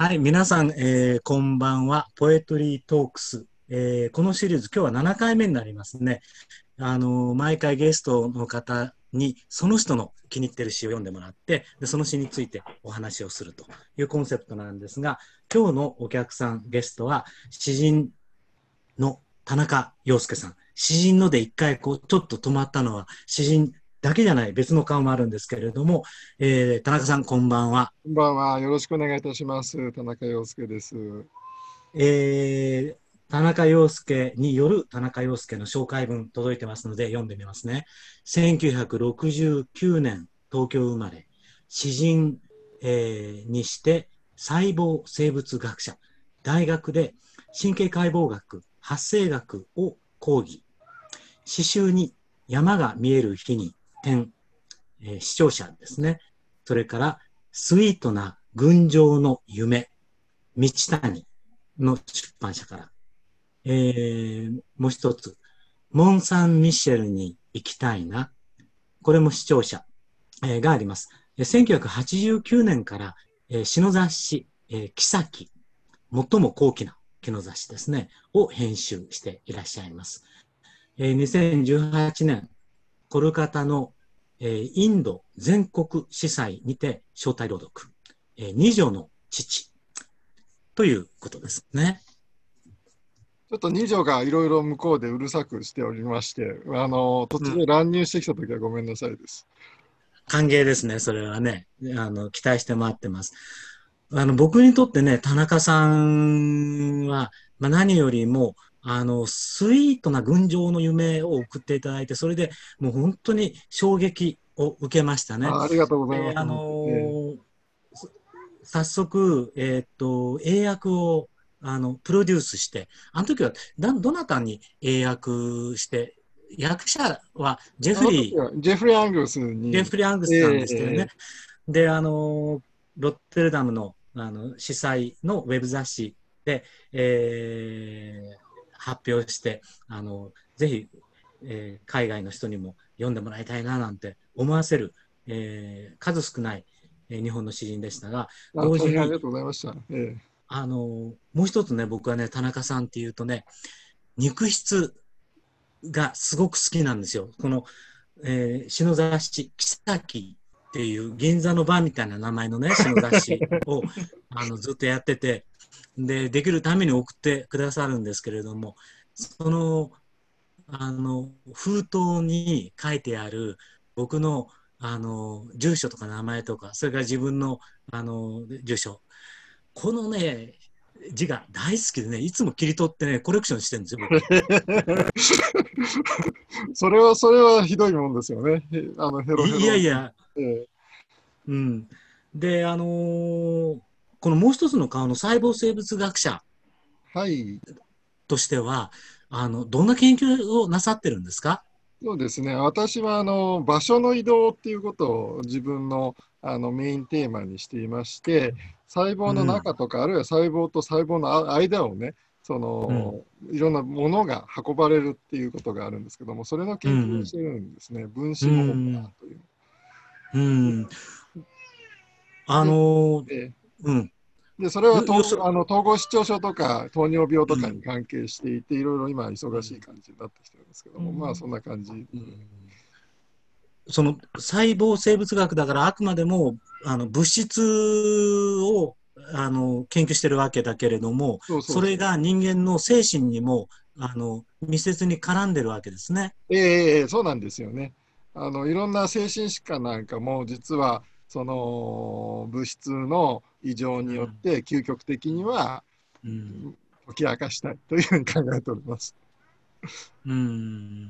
はい、皆さん、えー、こんばんは。ポエトリートークス。えー、このシリーズ、今日は7回目になりますね。あのー、毎回ゲストの方に、その人の気に入ってる詩を読んでもらって、でその詩についてお話をするというコンセプトなんですが、今日のお客さん、ゲストは、詩人の田中陽介さん。詩人ので一回こう、ちょっと止まったのは、詩人だけじゃない別の顔もあるんですけれども、えー、田中さんこんばんは。こんばんは。よろしくお願いいたします。田中陽介です。えー、田中陽介による田中陽介の紹介文届いてますので読んでみますね。1969年東京生まれ、詩人、えー、にして細胞生物学者、大学で神経解剖学、発生学を講義、詩集に山が見える日に点、えー、視聴者ですね。それから、スイートな群青の夢、道谷の出版社から。えー、もう一つ、モン・サン・ミシェルに行きたいな。これも視聴者、えー、があります。1989年から、えー、詩の雑誌、えー、キサキ、最も高貴な木の雑誌ですね、を編集していらっしゃいます。えー、2018年、コルカタの、えー、インド全国司祭にて招待朗読、えー、二女の父ということですね。ちょっと二女がいろいろ向こうでうるさくしておりまして、あの途中で乱入してきたときはごめんなさいです、うん。歓迎ですね、それはね。あの期待して待ってます。あの僕にとってね、田中さんは、まあ、何よりもあの、スイートな群青の夢を送っていただいて、それでもう本当に衝撃を受けましたね。あありがとうございます。あのーえー、早速、えー、っと、英訳をあのプロデュースして、あの時はだどなたに英訳して、役者はジェフリー、ジェフリー・アングスに。ジェフリー・アングスさんでしたよね。えー、で、あの、ロッテルダムのあの主催のウェブ雑誌で、えー、発表して、あの、ぜひ、えー、海外の人にも読んでもらいたいななんて思わせる、えー、数少ない、えー、日本の詩人でしたが、同時に、ありがとうございました。えー、あの、もう一つね、僕はね、田中さんっていうとね、肉質がすごく好きなんですよ。この、えー、詩の雑誌、木崎っていう銀座のバーみたいな名前のね、詩の雑誌を あのずっとやってて、で、できるために送ってくださるんですけれども、その、あの、封筒に書いてある僕の、あの、住所とか名前とか、それから自分の、あの、住所。このね、字が大好きでね、いつも切り取ってね、コレクションしてるんですよ、それは、それはひどいもんですよね。あのヘロヘロいやいや、えー、うん。で、あのー、このもう一つの顔の細胞生物学者としては、あのどんな研究をなさってるんですか？そうですね。私はあの場所の移動っていうことを自分のあのメインテーマにしていまして細胞の中とか、うん、あるいは細胞と細胞の間をねその、うん、いろんなものが運ばれるっていうことがあるんですけどもそれの研究をしてるんですね、うん、分子モーターという。うん、あのー、うん。で、それは統あの統合失調症とか糖尿病とかに関係していて、いろいろ今忙しい感じになってきてるんですけども、うん、まあそんな感じ。うん、その細胞生物学だからあくまでもあの物質をあの研究してるわけだけれどもそれが人間の精神にもあの密接に絡んでるわけですね。ええー、そうなんですよね。あのいろんな精神疾患なんかも実はその物質の異常によって究極的には解き明かしたいというふうに考えております。うん。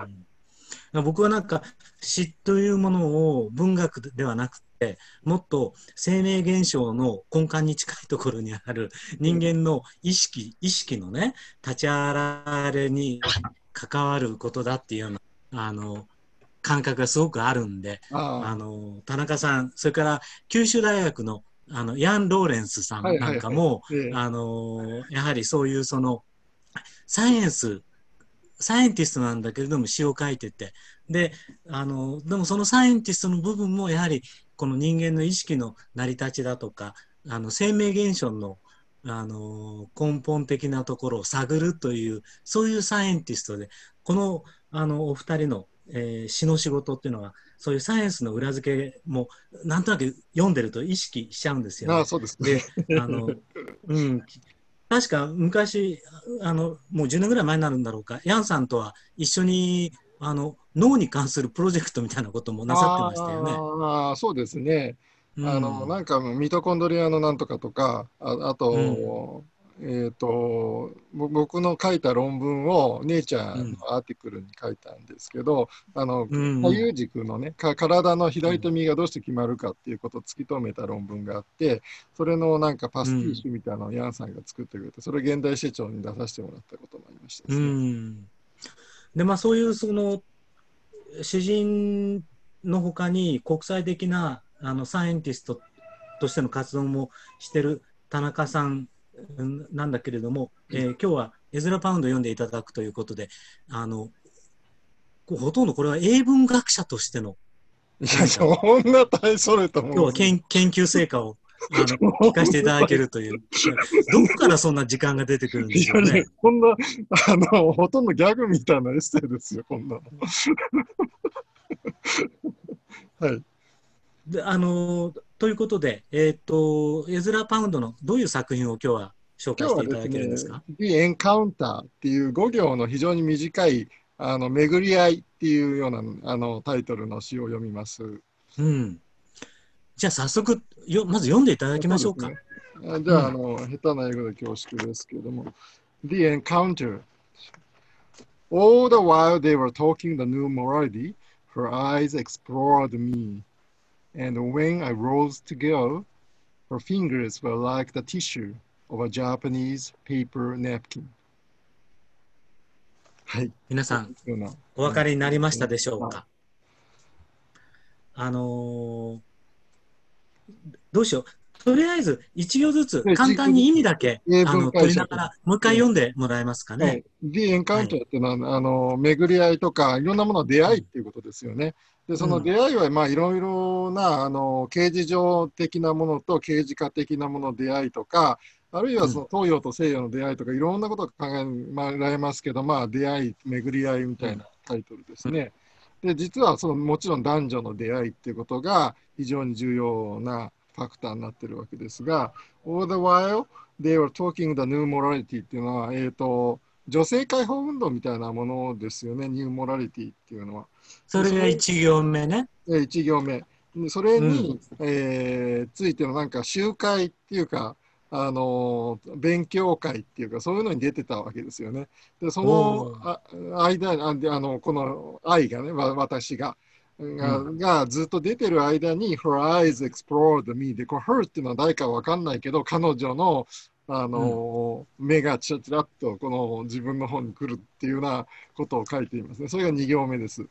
僕はなんか詩というものを文学ではなくてもっと生命現象の根幹に近いところにある人間の意識意識のね立ち上れに関わることだっていうようなあの感覚がすごくあるんで、あの田中さん、それから九州大学のあのヤン・ローレンスさんなんかも、あのやはりそういうそのサイエンスサイエンティストなんだけれども詩を書いててであのでもそのサイエンティストの部分もやはりこの人間の意識の成り立ちだとかあの生命現象のあの根本的なところを探るというそういうサイエンティストでこのあのお二人の、えー詩の仕事っていうのはそういうサイエンスの裏付けもなんとなく読んでると意識しちゃうんですよねああ、。そうですね。で、あの、うん、確か昔、あの、もう10年ぐらい前になるんだろうか、ヤンさんとは一緒に、あの、脳に関するプロジェクトみたいなこともなさってましたよね。ああ、そうですね。うんあの、なんかミトコンドリアのなんとかとか、ああと、えっ、と、ぼ僕の書いた論文をネイチャーのアーティクルに書いたんですけど、あの、うん左右軸のね、か体の左と右がどうして決まるかっていうことを突き止めた論文があって、それのなんかパスティッシュみたいなのをヤンさんが作ってくれて、それを現代市長に出させてもらったこともありましたでね。ん。で、まあそういうその、詩人のほかに国際的なあのサイエンティストとしての活動もしてる田中さんうんなんだけれども、えー今日はエズラ・パウンド読んでいただくということで、あの、ほとんどこれは英文学者としてのいや、そんな大それたも今日は研研究成果をあの 聞かせていただけるという、どこからそんな時間が出てくるんでしょうね。こんな、あの、ほとんどギャグみたいなエッセイですよ、こんなの。はい。であのということで、えっ、と、エズラ・パウンドのどういう作品を今日は紹介していただけるんですか、The Encounter っていう5行の非常に短い、あの、巡り合いっていうような、あの、タイトルの詩を読みます。うん。じゃあ早速よ、まず読んでいただきましょうか。そうねあじゃあ、あの、下手な英語で恐縮ですけれども、The Encounter. All the while they were talking the new morality, her eyes explored me. And when I rose to go, her fingers were like the tissue of a Japanese paper napkin. はい。皆さん、お分かりになりましたでしょうはか？あのーどうしよう。とりあえず、一行ずつね簡単に意味だけ、英あの、取りながら、もう一回読んでもらえますかね？はい、The Encounter っていうのは、あの巡り合いとかいろんなものの出会いっていうことですよね。でその出会いはまあいろいろなあの刑事上的なものと刑事化的なものの出会いとかあるいはその東洋と西洋の出会いとかいろんなことが考えられますけど、まあ、出会い巡り合いみたいなタイトルですね。で実はそのもちろん男女の出会いっていうことが非常に重要なファクターになってるわけですが All the while they were talking the new morality っていうのは、えー、と女性解放運動みたいなものですよね、ニューモラリティっていうのは。それが一行目ね。え1行目。でそれに、えーついてのなんか集会っていうか、あのー勉強会っていうか、そういうのに出てたわけですよね。で、その間あの、この愛がね、わ私が。がうがずっと出てる間に、Her eyes explored me で、この Her っていうのは誰かわかんないけど、彼女のあの、目がちらちらっとこの自分の方に来るっていうようなことを書いていますね。それが2行目です。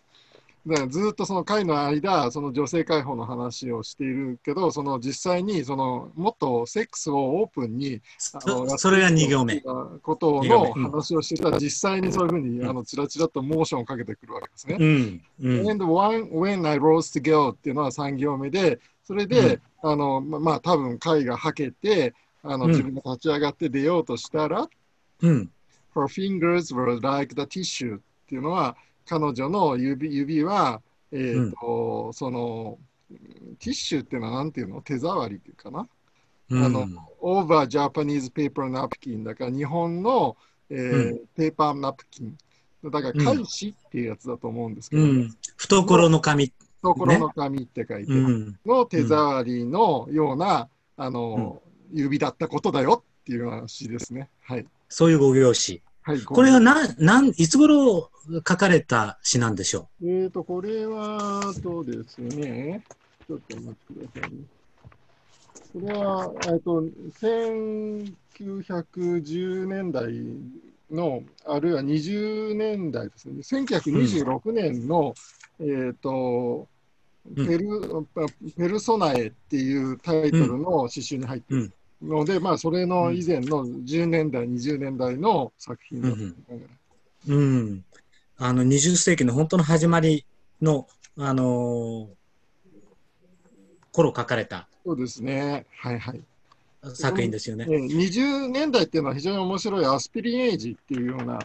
だからずっとその会の間、その女性解放の話をしているけど、その実際にそのもっとセックスをオープンにあのそそれが2行目。ことの話をしてたら、実際にそういうふうにあのちらちらっとモーションをかけてくるわけですね。うん。うん。And when, when I rose to go っていうのは3行目で、それで、あのままあ多分会がはけて、あのうん。自分が立ち上がって出ようとしたら、うん。Her fingers were like the tissue っていうのは、彼女の指指は、えーとそのティッシュっていうのは何ていうの？手触りっていうかな、うん。あの over Japanese paper napkin だから日本の、えーうペーパーナプキンだからうん返しっていうやつだと思うんですけど、うん。懐の紙。懐の紙って書いて、うん。の手触りのような、あの指だったことだよっていう話ですね。はい。そういうご行詞。はい、これはな、なん、いつ頃書かれた詩なんでしょえーと、これは、そうですね。ちょっとお待ちくださいね。これは、えっと、1910年代の、あるいは20年代ですね。1926年の、えっと、うんペル、ペルソナエっていうタイトルの詩集に入っているので、まあ、それの以前の10年代、20年代の作品だと思いながらう。うん。あの、20世紀の本当の始まりの、あのー頃書かれた。そうですね。はいはい。作品ですよね。えー20年代っていうのは非常に面白いアスピリンエイジっていうような、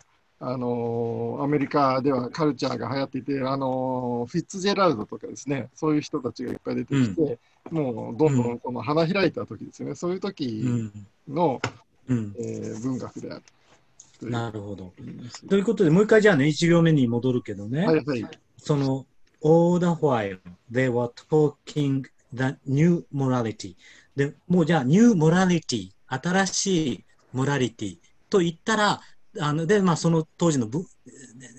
あのーアメリカではカルチャーが流行っていて、あのーフィッツジェラルドとかですね、そういう人たちがいっぱい出てきて、もうどんどんこの花開いた時ですよね、そういうう時ん。の、うん。えー文学であるというなるほど。ということで、もう一回じゃあね、1行目に戻るけどね。はいはい。その、all the while they were talking the new morality. で、もうじゃあ、new morality、新しいモラリティと言ったら、あので、まあ、その当時のぶ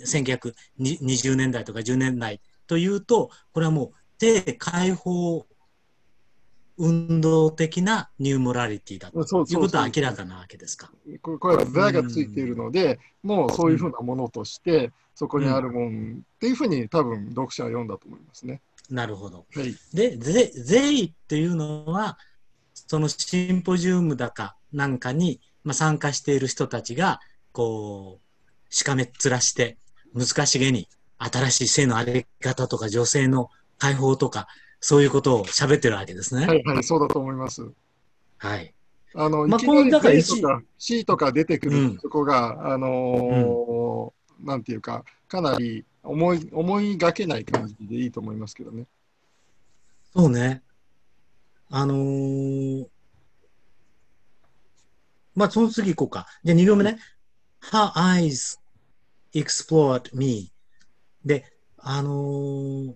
1920年代とか10年代というと、これはもう、性解放運動的なニューモラリティだということは明らかなわけですか？ここれは座がついているので、もうそういうふうなものとして、そこにあるもんっていうふうに多分読者は読んだと思いますね。なるほど。はい。で、ぜ税っていうのは、そのシンポジウムだかなんかに、まあ、参加している人たちが、こう、しかめっ面して、難しげに新しい性のあり方とか女性の解放とか、そういうことを喋ってるわけですね。はいはい、そうだと思います。はい。あの、まあこのだから A とか C とか出てくる、うんそこが、あのーなんていうか、かなり思い思いがけない感じでいいと思いますけどね。そうね。あのーまあ、その次行こうか。じゃあ2行目ね。Her eyes explored me. で、あのー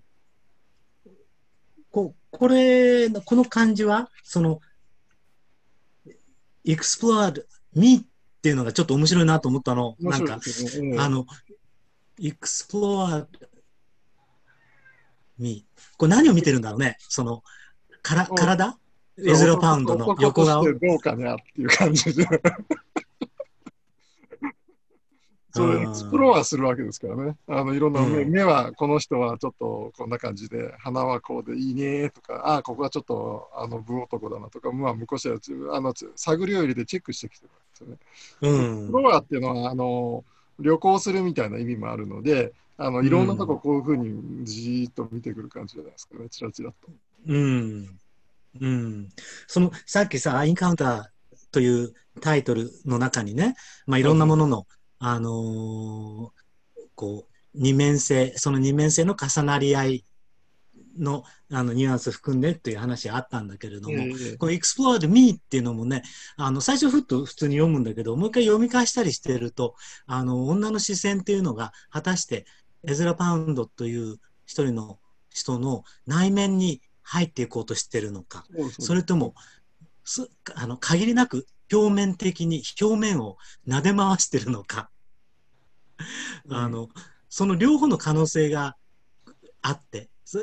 ここれ、この漢字は、その、explored me っていうのがちょっと面白いなと思ったの。面白いなんか。あの、explored me。これ何を見てるんだろうね。その、からうん体？エズラパウンドの横顔どうかなっていう感じで。そうう、ん explore するわけですからね。あのいろんな目,、うん目はこの人はちょっとこんな感じで、鼻はこうでいいねとか、ああ、ここはちょっとあの醜男だなとか、まあ、向こうはあの探りを入れてチェックしてきてるわけですよね。うん explore っていうのはあの旅行するみたいな意味もあるので、あのいろんなとここういうふうにじーっと見てくる感じじゃないですかね、チラチラと。うん。うん。その、さっきさ、 encounterというタイトルの中にね、まあ、いろんなものの、あのーこう、二面性、その二面性の重なり合いの、あの、ニュアンス含んでっていう話あったんだけれども、ええこの Explored Me っていうのもね、あの、最初ふっと普通に読むんだけど、もう一回読み返したりしてると、あの、女の視線っていうのが、果たして、エズラ・パウンドという一人の人の内面に入っていこうとしてるのか、そうそう。それとも、すあの限りなく表面的に表面を撫で回してるのか、うん。あのその両方の可能性があってそ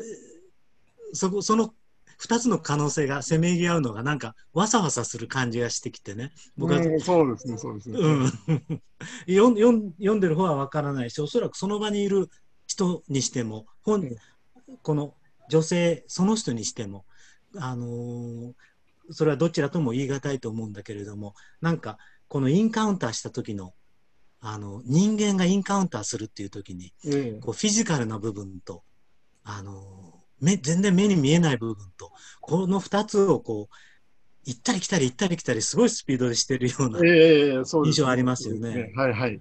そこその2つの可能性がせめぎ合うのがなんかわさわさする感じがしてきてね。僕は、うんそうですね、そうですね。うん 読んでる方はわからないしおそらくその場にいる人にしても本、うん。この女性その人にしても、あのーそれはどちらとも言い難いと思うんだけれどもなんかこのインカウンターした時のあの人間がインカウンターするっていう時にええこうフィジカルな部分と、あのー目全然目に見えない部分とこの2つをこう行ったり来たり行ったり来たりすごいスピードでしてるような印象ありますよねそうですはいはい。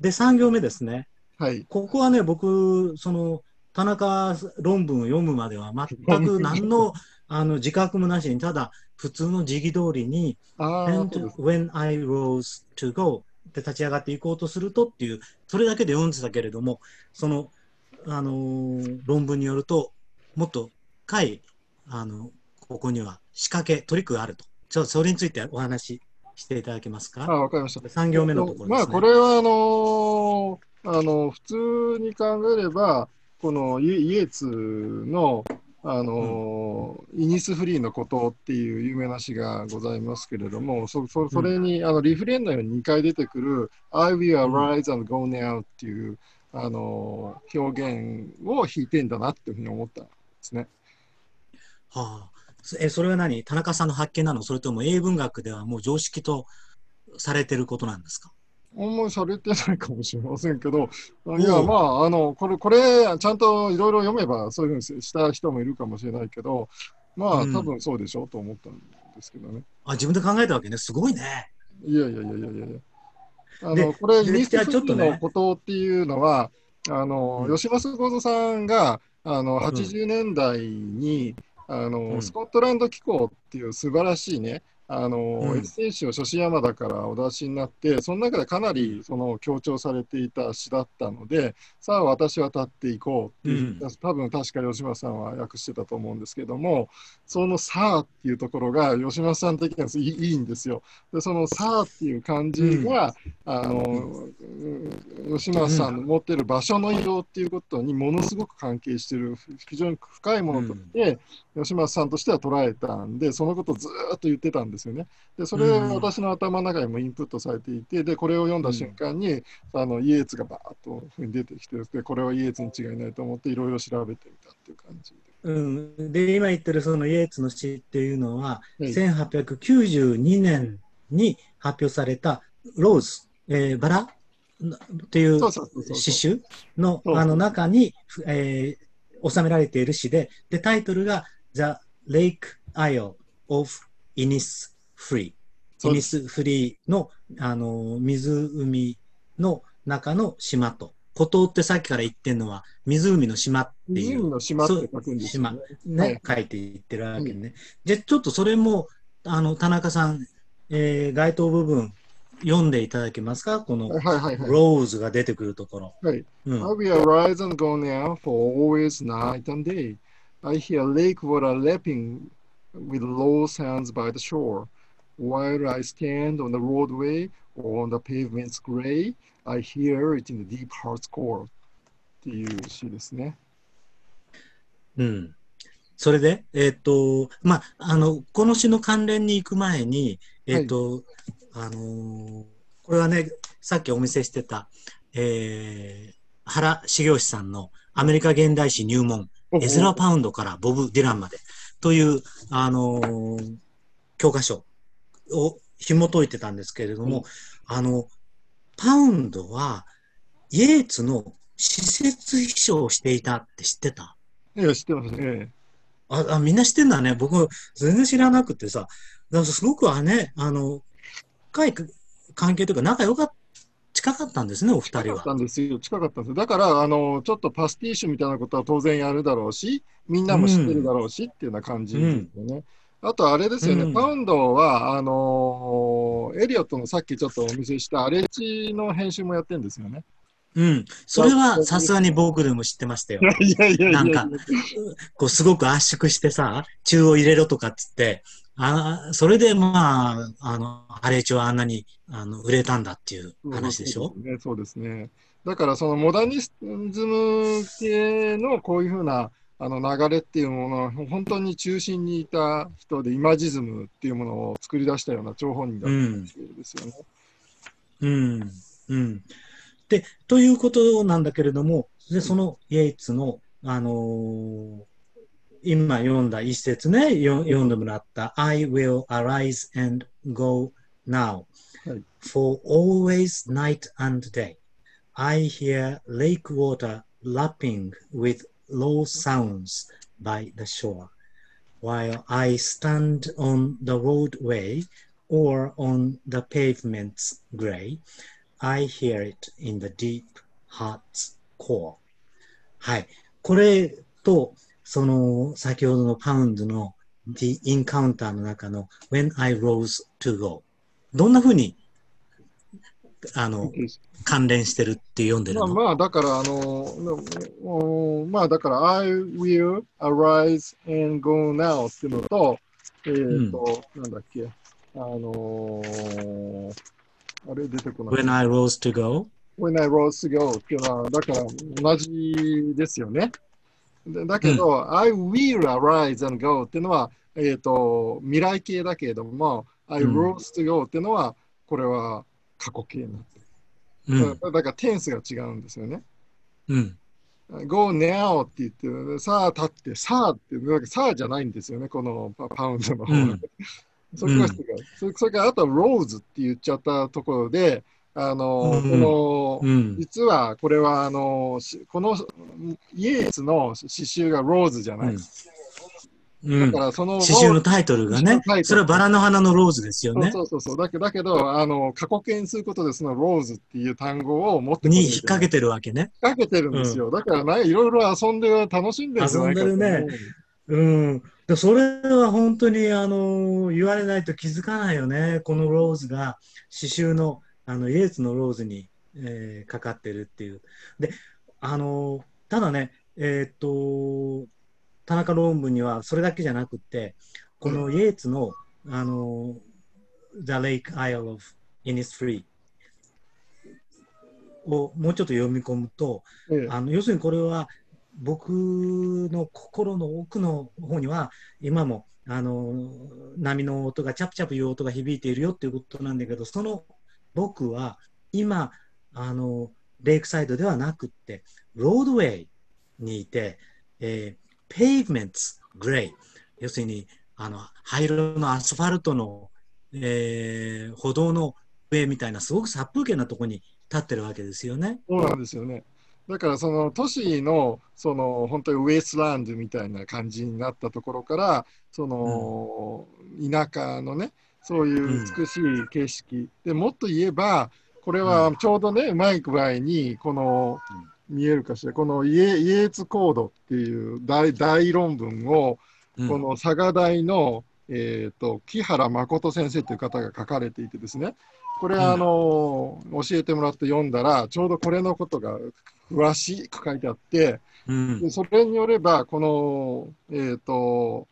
で3行目ですねはい。ここはね僕その田中論文を読むまでは全く何のあの自覚もなしにただ普通の時期通りにああ、And when I rose to go って立ち上がっていこうとするとっていうそれだけで読んでたけれどもその、あのー論文によるともっと深いあのここには仕掛けトリックがあるとちょっとそれについてお話ししていただけますあかわかりました。3行目のところまあ、ですね。これはあのーあの普通に考えれば、このイイエーツの、あのーイニス・フリーのことっていう有名な詩がございますけれども、そそそれに、あのリフレインのように2回出てくる、I will arise and go now っていう、あのー表現を弾いてんだなっていうふうに思ったんですね。はあ、そえそれは何？田中さんの発見なの？それとも英文学ではもう常識とされてることなんですか？あんまりされてないかもしれませんけど、ういや、まあ、あの、これ、これ、ちゃんといろいろ読めば、そういうふうにした人もいるかもしれないけど、まあ、うん多分そうでしょうと思ったんですけどね。あ、自分で考えたわけね。すごいね。いやいやいやいやいや。あでの、これ、リーちょっとねのことっていうのは、あの、うん吉松幸三さんが、あの、ん80年代に、あの、うんスコットランド機構っていう素晴らしいね、あの、うん。エッセイ詩を書士山田からお出しになって、その中でかなりその強調されていた詩だったので、さあ私は立っていこうっていう、うん。多分確か吉松さんは訳してたと思うんですけども、そのさあっていうところが吉松さん的にはいいいいんですよ。で、そのさあっていう感じが、あの、うん吉松さんの持ってる場所の移動っていうことにものすごく関係してる、非常に深いものとして、吉松さんとしては捉えたんで、そのことをずーっと言ってたんですよね。で、それうん。私の頭の中にもインプットされていて、で、これを読んだ瞬間に、あのイエーツがバーッと出てきてで、これはイエーツに違いないと思って、いろいろ調べてみたっていう感じで。うん、で今言ってるそのイエーツの詩っていうのは、はい。1892年に発表されたローズ、えーバラ？っていう詩集のあの中に、えー収められている詩ででタイトルが The Lake Isle of イニそうですスフリーのあの湖の中の島と孤島ってさっきから言ってるのは湖の島っていう湖の島って書くんですよね。ね、はい書いていってるわけね。じゃあちょっとそれも、あの、田中さん、えー該当部分読んでいただけますか？この、はいはいはい。ローズが出てくるところ。はいうん。I will arise and go now for always night and day. I hear lake water lapping with low sounds by the shore. While I stand on the roadway or on the pavement's gray, I hear it in the deep heart's core. っていう詩ですね。うん。それで、えっ、と、まあ、あの、この詩の関連に行く前に、えっ、と、あのーこれはね、さっきお見せしてた、えー、原茂義さんのアメリカ現代史入門、エズラ・パウンドからボブ・ディランまでという、あのー教科書を紐解いてたんですけれども、あの、パウンドは、イエーツの施設秘書をしていたって知ってた？いや、知ってますね。ああみんな知ってんだね。僕、全然知らなくてさ。だからすごくはね、あの、深い関係というか仲良かっ近かったんですね、お二人は近かった。んですよ。近かったんですよ。だから、あの、ちょっとパスティッシュみたいなことは当然やるだろうし、みんなも知ってるだろうし、っていうような感じですよね。あと、あれですよね、うんパウンドは、あのエリオットのさっきちょっとお見せしたアレッジの編集もやってるんですよね。うん。それはさすがに僕でも知ってましたよ。いやいやなんかこうすごく圧縮してさ、中央入れろとかっつって、あそれでまあ、あの、ハレーチはあんなにあの売れたんだっていう話でしょ？そうですね。そうですね。だから、そのモダニズム系のこういうふうなあの流れっていうものは、本当に中心にいた人で、イマジズムっていうものを作り出したような張本人だったんですよね。うん。うん。で、ということなんだけれども、で、そのイエイツの、あのー今読んだ一節ね、よ読んでもらった、I will arise and go now, はい for always night and day. I hear lake water lapping with low sounds by the shore, while I stand on the roadway or on the pavement's gray. I hear it in the deep heart's core. はい。これと、 その、先ほどのパウンドの The Encounter の中の When I Rose to Go。どんな風に、あの、関連してるって読んでるの、まあまあ、だから、あの、うんまあだから、I will arise and go now っていうのと、えっ、と、なんだっけ、あのーあれ出てこない。When I Rose to Go? When I rose to go っていうのは、だから同じですよね。でだけど、I will arise and go っていうのは、えっ、と、未来形だけれども、I うん rose to go っていうのは、これは過去形なんです。うん。だだから、テンスが違うんですよね。うん。Go now って言って、さあ立って、さあって、なんかさあじゃないんですよね、このパパウンドの方が。うんそこが違う。それから、あとはローズって言っちゃったところで、あの、うんこの、うん。実はこれはあのしこのイエーツの詩集がローズじゃない、うん。うん。だからその詩集のタイトルがねそれはバラの花のローズですよね。そうそうそうだけだけどあの過去形にすることでそのローズっていう単語を持ってこに引っ掛けてるわけね。引っ掛けてるんですよ、だからねいろいろ遊んで楽しんでるんじゃないかと思う。遊んでうん。でそれは本当に、あの、言われないと気づかないよね。このローズが詩集の、あの、イエーツのローズに、えーかかってるっていう。で、あの、ただね、えーっと、田中論文にはそれだけじゃなくって、このイエーツの、あの、The Lake Isle of Innisfree をもうちょっと読み込むと、ええあの要するにこれは僕の心の奥の方には今もあの波の音がチャプチャプいう音が響いているよっていうことなんだけどその僕は今あのレイクサイドではなくってロードウェイにいて、えー、ペイブメントグレイ要するにあの灰色のアスファルトの、えー歩道の上みたいなすごく殺風景なところに立ってるわけですよね。そうなんですよね。だからその都市のその本当にウエストランドみたいな感じになったところからその田舎のねそういう美しい景色、でもっと言えばこれはちょうどねうまい具合にこの見えるかしらこのイエイエーツコードっていう大大論文をうん。この佐賀大の、えー、と木原誠先生という方が書かれていてですね。これはあの、教えてもらって読んだらちょうどこれのことが詳しく書いてあってうん。でそれによればこのえっ、と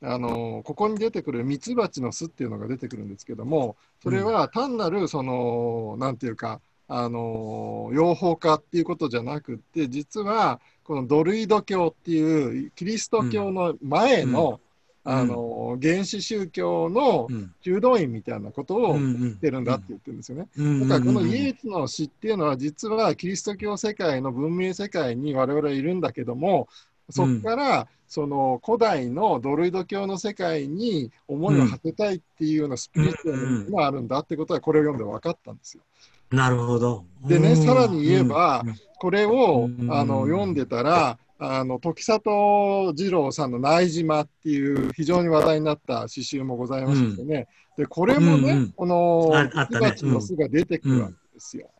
あのここに出てくるミツバチの巣っていうのが出てくるんですけどもそれは単なるそのなんていうかあの養蜂家っていうことじゃなくって実はこのドルイド教っていうキリスト教の前の、うん。あの原始宗教のうん。修道院みたいなことをうん言ってるんだって言ってるんですよね。うん。だからこのイエーツの詩っていうのは実はキリスト教世界の文明世界に我々はいるんだけどもそこからその古代のドルイド教の世界に思いを馳せたいっていうようなスピリチュアルがあるんだってことはこれを読んで分かったんですよ。なるほど。でねうん。さらに言えばうんこれをうんあの読んでたらあの時里二郎さんの「内島」っていう非常に話題になった詩集もございましたよね。でこれもね、うんうん。このああったね。ミツバチの巣が出てくるわけですよ。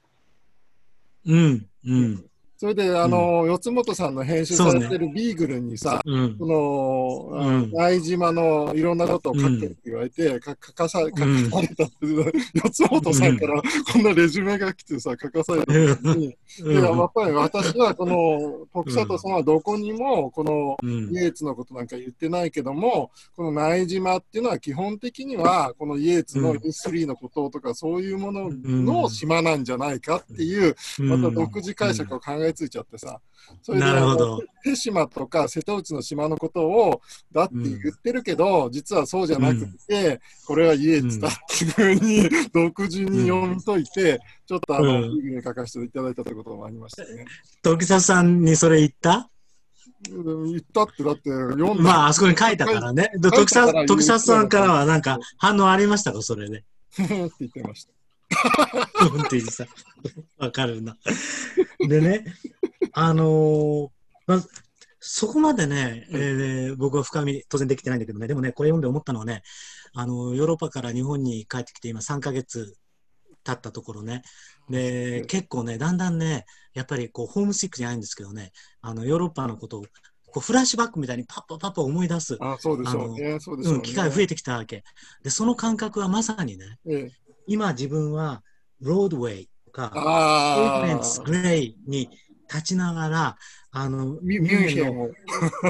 うん、うん、それで、あの、四つ本さんの編集されてるビーグルにさ、うん。こ、の、うん。内島のいろんなことを書けって言われて、か書かさ書かうんされた、四つ本さんからこんなレジュメが来てさ、書かされた時に、でやっぱり私はこの徳里さんはどこにもこのうん。イエーツのことなんか言ってないけども、この内島っていうのは基本的にはこのイエーツのうんインスリーのこととかそういうものの島なんじゃないかっていう、また独自解釈を考えついちゃってさ、それでなるほどあの手島とか瀬戸内の島のことをだって言ってるけど、実はそうじゃなくて、これはイエーツだっていうふうに独自に読み解いて、ちょっとあの、うんに書かせていただいたということもありましたね。時里さんにそれ言った？うん言ったってだって読んだ。まあ、あそこに書いたからね。で時書いたから里時里さんからはなんか反応ありましたか、それで。って言ってました。うんってさ、わかるな。でね、あのーまあ、そこまでね、えー僕は深み、当然できてないんだけどね、でもね、これ読んで思ったのはね、あのヨーロッパから日本に帰ってきて今3ヶ月経ったところね、で、結構ね、だんだんね、やっぱりこう、ホームシックじゃないんですけどね、あのヨーロッパのことを、こうフラッシュバックみたいにパッパパッパ思い出す、あそうでしょうね。そうでしょうね。うん、機会増えてきたわけ。で、その感覚はまさにね、ええ今自分はロードウェイとか、あブメンツグレイに立ちながら、あの、ミミュンヘンの、を。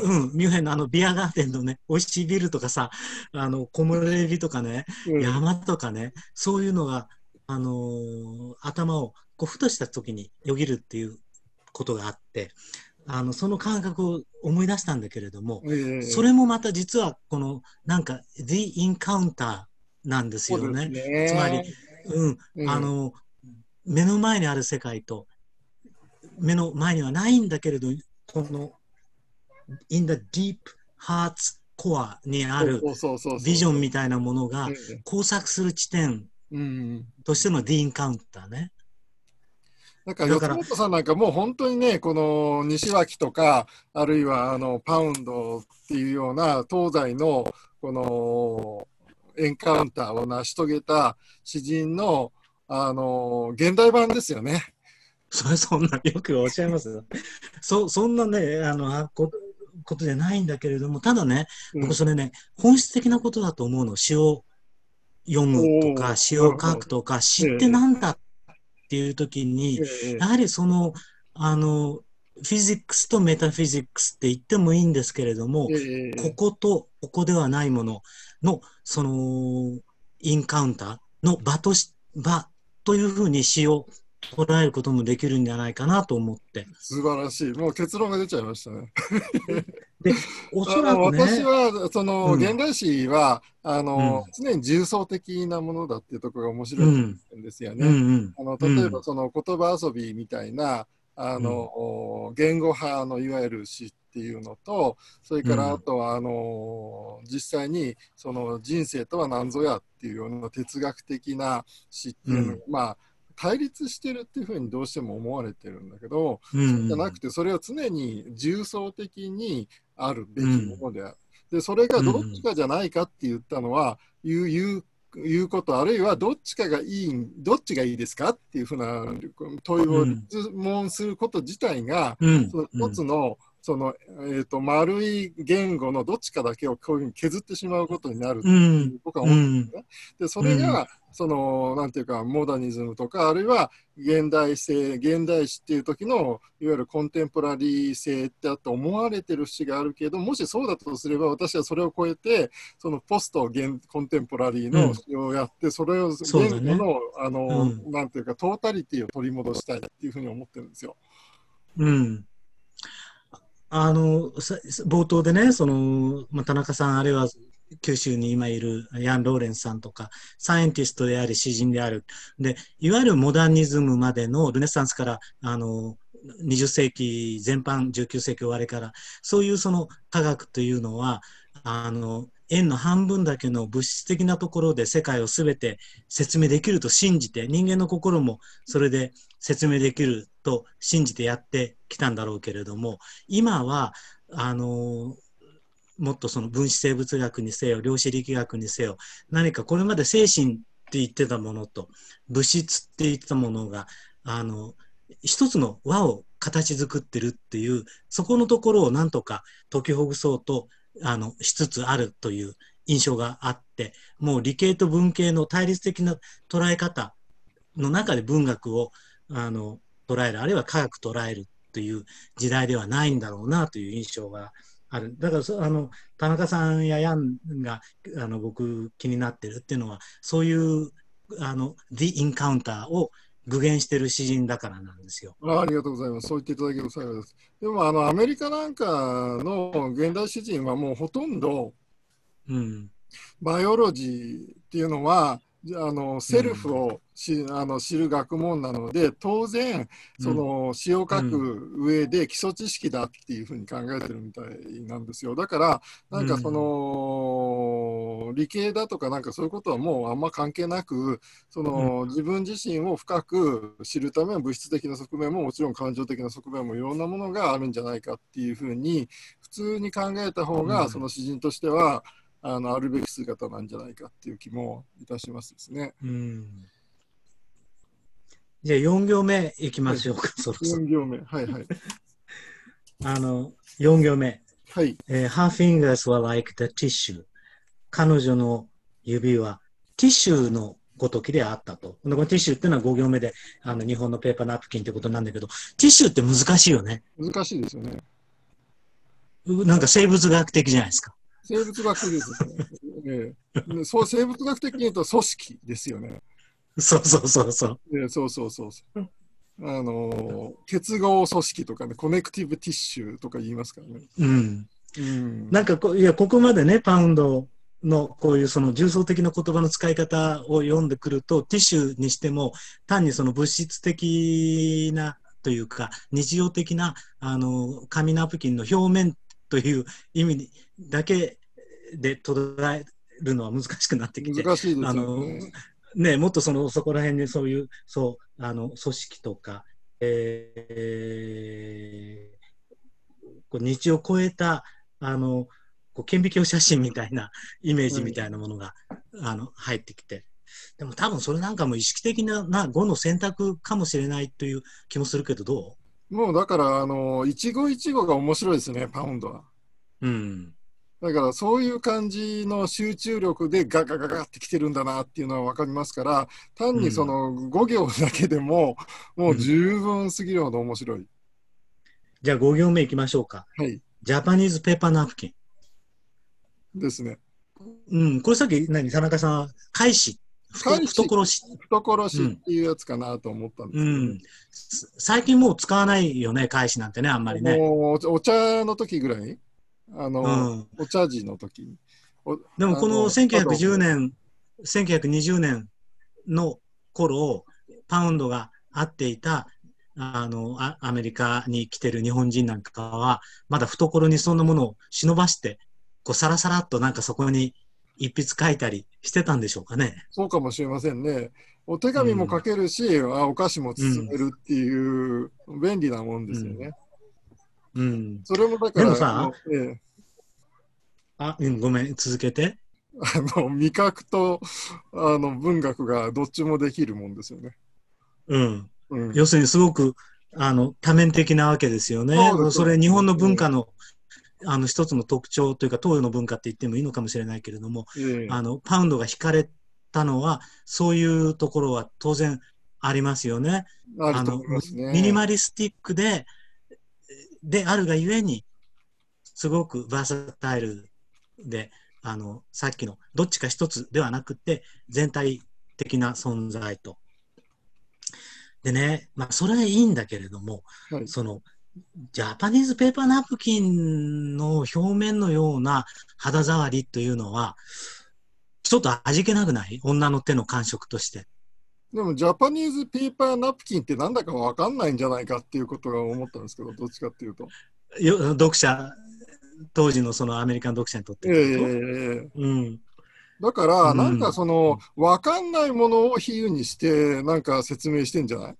うん、ミュンヘンのあのビアガーデンのね、美味しいビルとかさ、あの、木漏れ日とかね、うん。山とかね、そういうのが、あのー頭をこうふとした時によぎるっていうことがあって、あの、その感覚を思い出したんだけれども、ええそれもまた実はこの、なんか、The Encounter なんですよね。ね。つまり、うん、うん。あの、目の前にある世界と、目の前にはないんだけれど、この、in the deep heart's core にあるビジョンみたいなものがええ交錯する地点うんとしての The Encounter ね。なんか、四本さんなんかもう本当にね、この西脇とか、あるいはあのパウンドっていうような東西のこのエンカウンターを成し遂げた詩人のあの現代版ですよね。それそんなよくおっしゃいます。そそんなねあのこことじゃないんだけれどもただね、僕それね本質的なことだと思うの。詩を読むとか詩を書くとか詩ってなんだっていう時に、やはりそのあのフィジックスとメタフィジックスって言ってもいいんですけれども、こことここではないもののそのインカウンターの場とし場というふうに詩を捉えることもできるんじゃないかなと思って。素晴らしい。もう結論が出ちゃいましたね。でおそらく、ね、私はその、現代詩はあの、うん、常に重層的なものだっていうところが面白いん。ですよね、うんうん。あの例えばその言葉遊びみたいなあの、言語派のいわゆる詩っていうのとそれからあとはあの、実際にその人生とは何ぞやっていうような哲学的な詩っていうのが、まあ対立してるっていうふうにどうしても思われてるんだけど、うん、じゃなくてそれは常に重層的にあるべきものである。うん、でそれがどっちかじゃないかって言ったのは、うん、言ういうことあるいはどっちかがいいどっちがいいですかっていうふうな問いを質問すること自体が、その一つのその、えーと、丸い言語のどっちかだけをこういうふうに削ってしまうことになると僕は思うんですね。でそれが、そのなんていうかモダニズムとかあるいは現代性現代史っていう時のいわゆるコンテンポラリー性ってあって思われてる節があるけどもしそうだとすれば私はそれを超えてそのポスト現コンテンポラリーの詩をやって、うん、それを言語のね、あの、うん、なんていうかトータリティを取り戻したいっていうふうに思ってるんですよ。うんあの冒頭でねその、まあ、田中さんあるいは九州に今いるヤン・ローレンスさんとか、サイエンティストであり、詩人である。で、いわゆるモダニズムまでのルネサンスから、あの、20世紀全般、19世紀終わりから、そういうその科学というのは、あの、円の半分だけの物質的なところで世界を全て説明できると信じて、人間の心もそれで説明できると信じてやってきたんだろうけれども、今は、あの、もっとその分子生物学にせよ量子力学にせよ何かこれまで精神って言ってたものと物質って言ってたものがあの一つの輪を形作ってるっていうそこのところをなんとか解きほぐそうとあのしつつあるという印象があってもう理系と文系の対立的な捉え方の中で文学をあの捉えるあるいは科学捉えるという時代ではないんだろうなという印象がある。だからあの田中さんやヤンがあの僕気になってるっていうのはそういうあの The Encounter を具現してる詩人だからなんですよ。あありがとうございます。そう言っていただける幸いです。でもあのアメリカなんかの現代詩人はもうほとんど、うん、バイオロジーっていうのはあのセルフをし、うん、あの知る学問なので当然その詩を書く上で基礎知識だっていうふうに考えてるみたいなんですよ。だからなんかその、うん、理系だとかなんかそういうことはもうあんま関係なくその、うん、自分自身を深く知るための物質的な側面ももちろん感情的な側面もいろんなものがあるんじゃないかっていうふうに普通に考えた方が、その詩人としてはあのあるべき姿なんじゃないかっていう気もいたしますですね。うんじゃあ4行目いきましょうか、はい、そろそろ。4行目、はいはい。あの、4行目。はい。えー、Her fingers were like the tissue. 彼女の指はティッシュのごときであったと。このティッシュっていうのは5行目で、あの日本のペーパーナプキンってことなんだけど、テtissue って難しいよね。難しいですよね。なんか生物学的じゃないですか。生物学的ですね。えそう生物学的に言うと組織ですよね。そうそうそうそう。ね、そうそうそうそう。あの結合組織とかね、 connective tissue とか言いますからね。うん。うん、なんかこ、いや、ここまでね、パウンドのこういうその重層的な言葉の使い方を読んでくると、 tissue にしても、単にその物質的なというか、日常的なあの紙ナプキンの表面という意味だけで捉えるのは難しくなってきて、難しいですよね。あのね、もっとそのそこら辺にそういうそうあの組織とかえーこう日を超えた、あの、こう顕微鏡写真みたいなイメージみたいなものが、あの入ってきて。でも多分それなんかも意識的なな語の選択かもしれないという気もするけど、どもうだから、あの、一期一会が面白いですね、パウンドは。ううん。だからそういう感じの集中力でガガガガってきてるんだなっていうのは分かりますから、単にその5行だけでも、もう十分すぎるほど面白い。じゃあ5行目いきましょうか。はい。ジャパニーズペーパーナプキン。ですね。うん、これさっき何、田中さん、返し。ふと返し懐し。懐しっていうやつかなと思ったんですけど、うん。す最近もう使わないよね、返しなんてね、あんまりね。もうおお茶の時ぐらい？に、あの、うん。お茶事の時に。おでもこのあの1910年、1920年の頃、パウンドがあっていた、あの、あアメリカに来てる日本人なんかは、まだ懐にそんなものを忍ばして、こう、さらさらっとなんかそこに一筆書いたりしてたんでしょうかね。そうかもしれませんね。お手紙も書けるし、あお菓子も包めるっていう便利なもんですよね。うん。それもだから、でもさええあ、うん、ごめん、続けて。あの味覚とあの文学がどっちもできるもんですよね。うん。うん、要するにすごく、あの、多面的なわけですよね。そそれ日本の文化の、あの、一つの特徴というか、東洋の文化って言ってもいいのかもしれないけれども、ええあの、パウンドが引かれたのは、そういうところは当然ありますよね。あの。ミニマリスティックで、であるがゆえに、すごくバーサタイルで、あの、さっきのどっちか一つではなくて、全体的な存在と。でね、まあ、それはいいんだけれども、はいその、ジャパニーズペーパーナプキンの表面のような肌触りというのは、ちょっと味気なくない？女の手の感触として。でも、ジャパニーズペーパーナプキンってなんだかわかんないんじゃないかっていうことが思ったんですけど、どっちかっていうと。よ読者、当時のそのアメリカン読者にとって。だから、うんなんかその、わかんないものを比喩にして、なんか説明してんじゃない？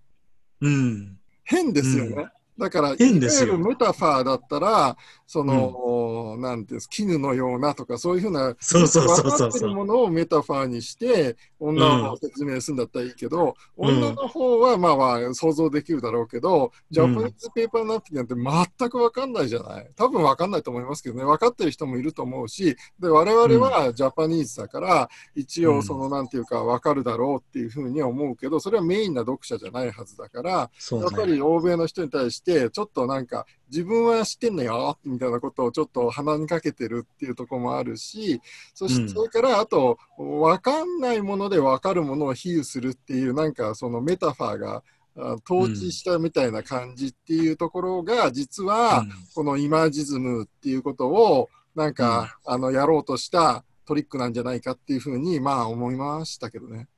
うん。変ですよね。うんだから、変ですよ。いわゆるメタファーだったら、その、なんていうんです絹のようなとか、そういうふうな、そうそうそうってるものをメタファーにして、女の子を説明するんだったらいいけど、うん。女の方はまあまあ想像できるだろうけど、ジャパニーズペーパーナプキンなんて全く分かんないじゃない。多分分かんないと思いますけどね、分かってる人もいると思うし、で我々はジャパニーズだから、一応その、なんていうか分かるだろうっていうふうには思うけど、それはメインな読者じゃないはずだから、そうやっぱね。り欧米の人に対して、ちょっとなんか、自分は知ってんのよみたいなことをちょっと鼻にかけてるっていうところもあるし、そして、うんそれからあと、分かんないもので分かるものを比喩するっていう、なんかそのメタファーがあ統治したみたいな感じっていうところが、実は、このイマージズムっていうことを、なんか、あの、やろうとしたトリックなんじゃないかっていうふうに、まあ思いましたけどね。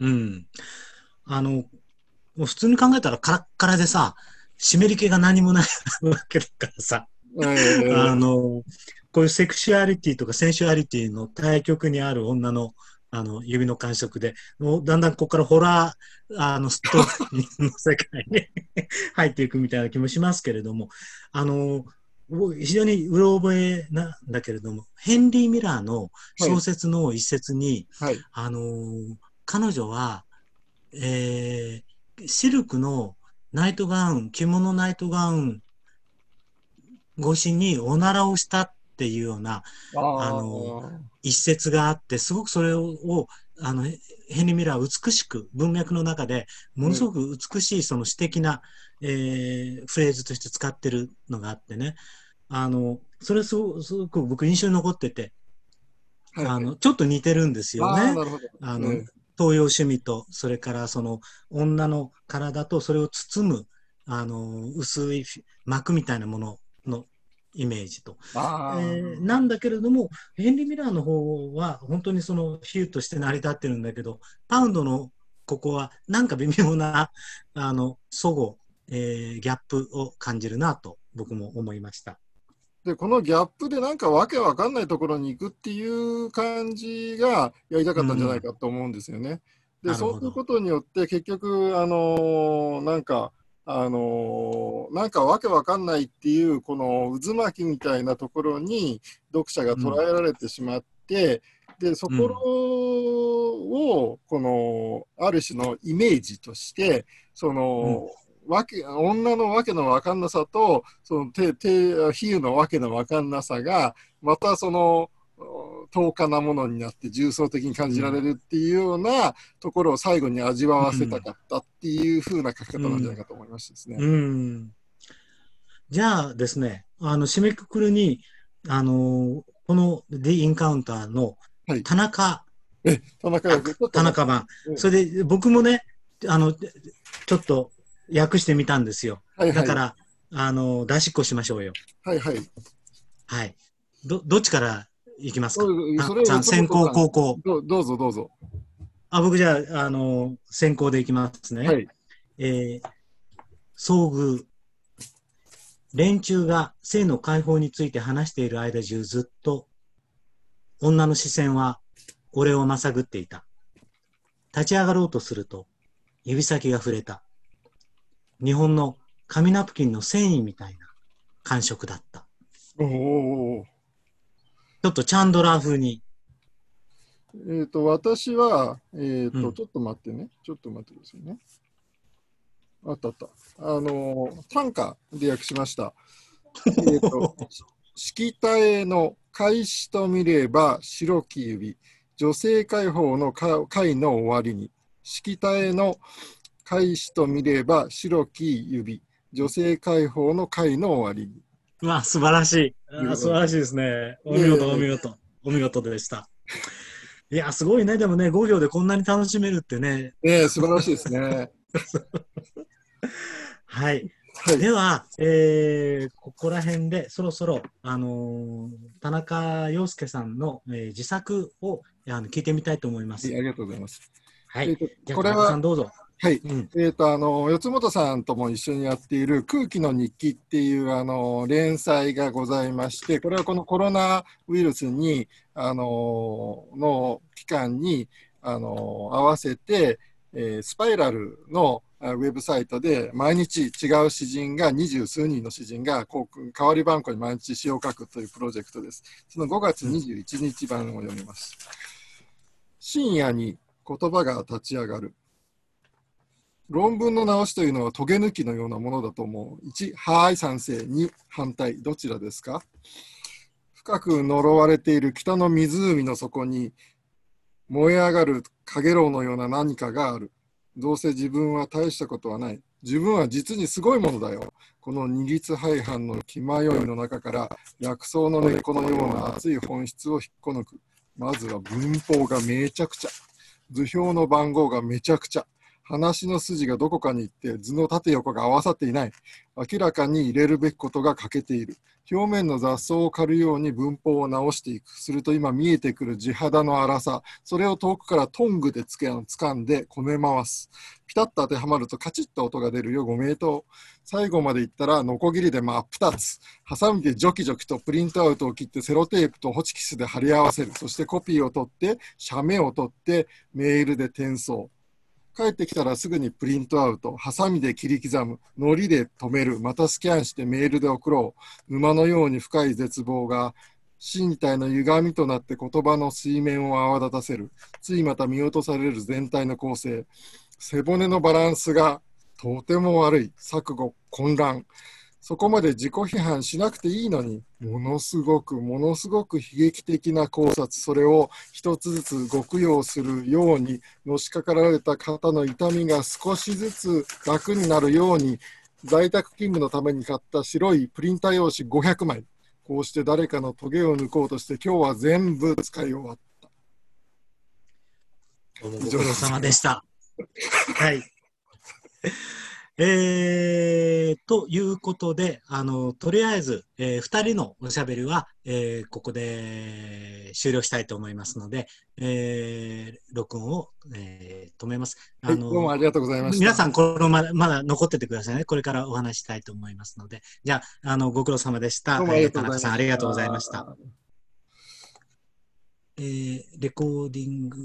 うん。うん。あの、もう普通に考えたらカラッカラでさ、湿り気が何もないわけだからさ、えーあの、こういうセクシュアリティとか sensuality の対極にある女のあの指の感触で、もうだんだんここからホラーあのストーリーの世界に 入っていくみたいな気もしますけれども、あの、僕非常にうろ覚えなんだけれども、ヘンリー・ミラーの小説の一節に、はい。あのー彼女は、えーシルクのナイトガウン、着物ナイトガウン越しにおならをしたっていうようなああの一節があって、すごくそれを、あの、ヘヘンリー・ミラーは美しく、文脈の中で、ものすごく美しいその詩的な、えーフレーズとして使ってるのがあってね、あの、それすごすごく僕印象に残ってて、はいあの、ちょっと似てるんですよね。あの、ええ東洋趣味と、それからその女の体とそれを包む、あの、薄い膜みたいなもののイメージと。あえーーなんだけれども、ヘンリー・ミラーの方は本当にその比喩として成り立ってるんだけど、パウンドのここはなんか微妙な、あの、齟齬、えーギャップを感じるなと僕も思いました。でこのギャップでなんかわけわかんないところに行くっていう感じがやりたかったんじゃないかと思うんですよね。でなるほど。そういうことによって結局あのーなんかあのーなんかわけわかんないっていうこの渦巻きみたいなところに読者が捉えられてしまって、でそこをこのある種のイメージとしてその、わけ女のわけのわかんなさとそのてて比喩のわけのわかんなさがまたその遠かなものになって重層的に感じられるっていうようなところを最後に味わわせたかったっていう風な書き方なんじゃないかと思いましたですね。うん。じゃあですね、あの、締めくくるに、あの、この The Encounter のはい田中、え、田中田中版。うんそれで僕もね、あの、ちょっと訳してみたんですよ。はいはいだから、あの、出しっこしましょうよ。はいはい。はい。ど、どっちからいきますか？先行、後攻攻。どどうぞどうぞ。あ、僕じゃあ、あの、先行でいきますね。はい。えー遭遇。連中が性の解放について話している間中ずっと、女の視線は俺をまさぐっていた。立ち上がろうとすると、指先が触れた。日本の紙ナプキンの繊維みたいな感触だった。おお。ちょっとチャンドラー風に。えっ、と、私は、えっ、と、うんちょっと待ってね。ちょっと待ってくださいね。あったあった。あのー短歌で訳しました。えっと、しきたえの開始と見れば白き指。女性解放のか会の終わりに。しきたえの開始と見れば白き指。女性解放の会の終わりに。まあ、素晴らしい。素晴らしいですね。お見事、お見事。お見事でした。いや、すごいね。でもね、5行でこんなに楽しめるってね。ねえ素晴らしいですね。はい。はい。では、えーここら辺でそろそろ、あのー田中陽介さんの、えー自作をあの聞いてみたいと思います。ありがとうございます。はい。これはんどうぞ。はい。うん。えー、とあの四本さんとも一緒にやっている「空気の日記」っていうあの連載がございましてこれはこのコロナウイルスにあのの期間にあの合わせて、えースパイラルのあウェブサイトで毎日違う詩人が二十数人の詩人がこう代わり番号に毎日詩を書くというプロジェクトです。その5月21日版を読みます。深夜に言葉が立ち上がる。論文の直しというのはトゲ抜きのようなものだと思う。1、はい、賛成。2、反対。どちらですか？深く呪われている北の湖の底に燃え上がるかげろうのような何かがある。どうせ自分は大したことはない。自分は実にすごいものだよ。この二律背反の気迷いの中から薬草の根っこのような熱い本質を引っこ抜く。まずは文法がめちゃくちゃ。図表の番号がめちゃくちゃ。話の筋がどこかに行って図の縦横が合わさっていない。明らかに入れるべきことが欠けている。表面の雑草を刈るように文法を直していく。すると今見えてくる地肌の粗さ。それを遠くからトングでつけ掴んでこね回す。ピタッと当てはまるとカチッと音が出るよ。ご名答。最後までいったらノコギリで真っ二つ。ハサミでジョキジョキとプリントアウトを切ってセロテープとホチキスで貼り合わせる。そしてコピーを取って、写メを取って、メールで転送。帰ってきたらすぐにプリントアウト、ハサミで切り刻む、のりで止める、またスキャンしてメールで送ろう。沼のように深い絶望が身体の歪みとなって言葉の水面を泡立たせる。ついまた見落とされる全体の構成。背骨のバランスがとても悪い。錯誤、混乱。そこまで自己批判しなくていいのに、ものすごく、ものすごく悲劇的な考察、それを一つずつ極用するように、のしかかられた方の痛みが少しずつ楽になるように、在宅勤務のために買った白いプリンター用紙500枚。こうして誰かのトゲを抜こうとして、今日は全部使い終わった。ご苦労様でした。はい。えー、ということで、あの、とりあえず、えー、二人のおしゃべりは、えー、ここで終了したいと思いますので、えー、録音を、えー、止めます。あはい、の、どうもありがとうございました。皆さん、このまだまだ残っててくださいね。これからお話したいと思いますので。じゃあ、あの、ご苦労様でした。どうもありがとうえー田中さん。ありがとうございました。。えー、レコーディング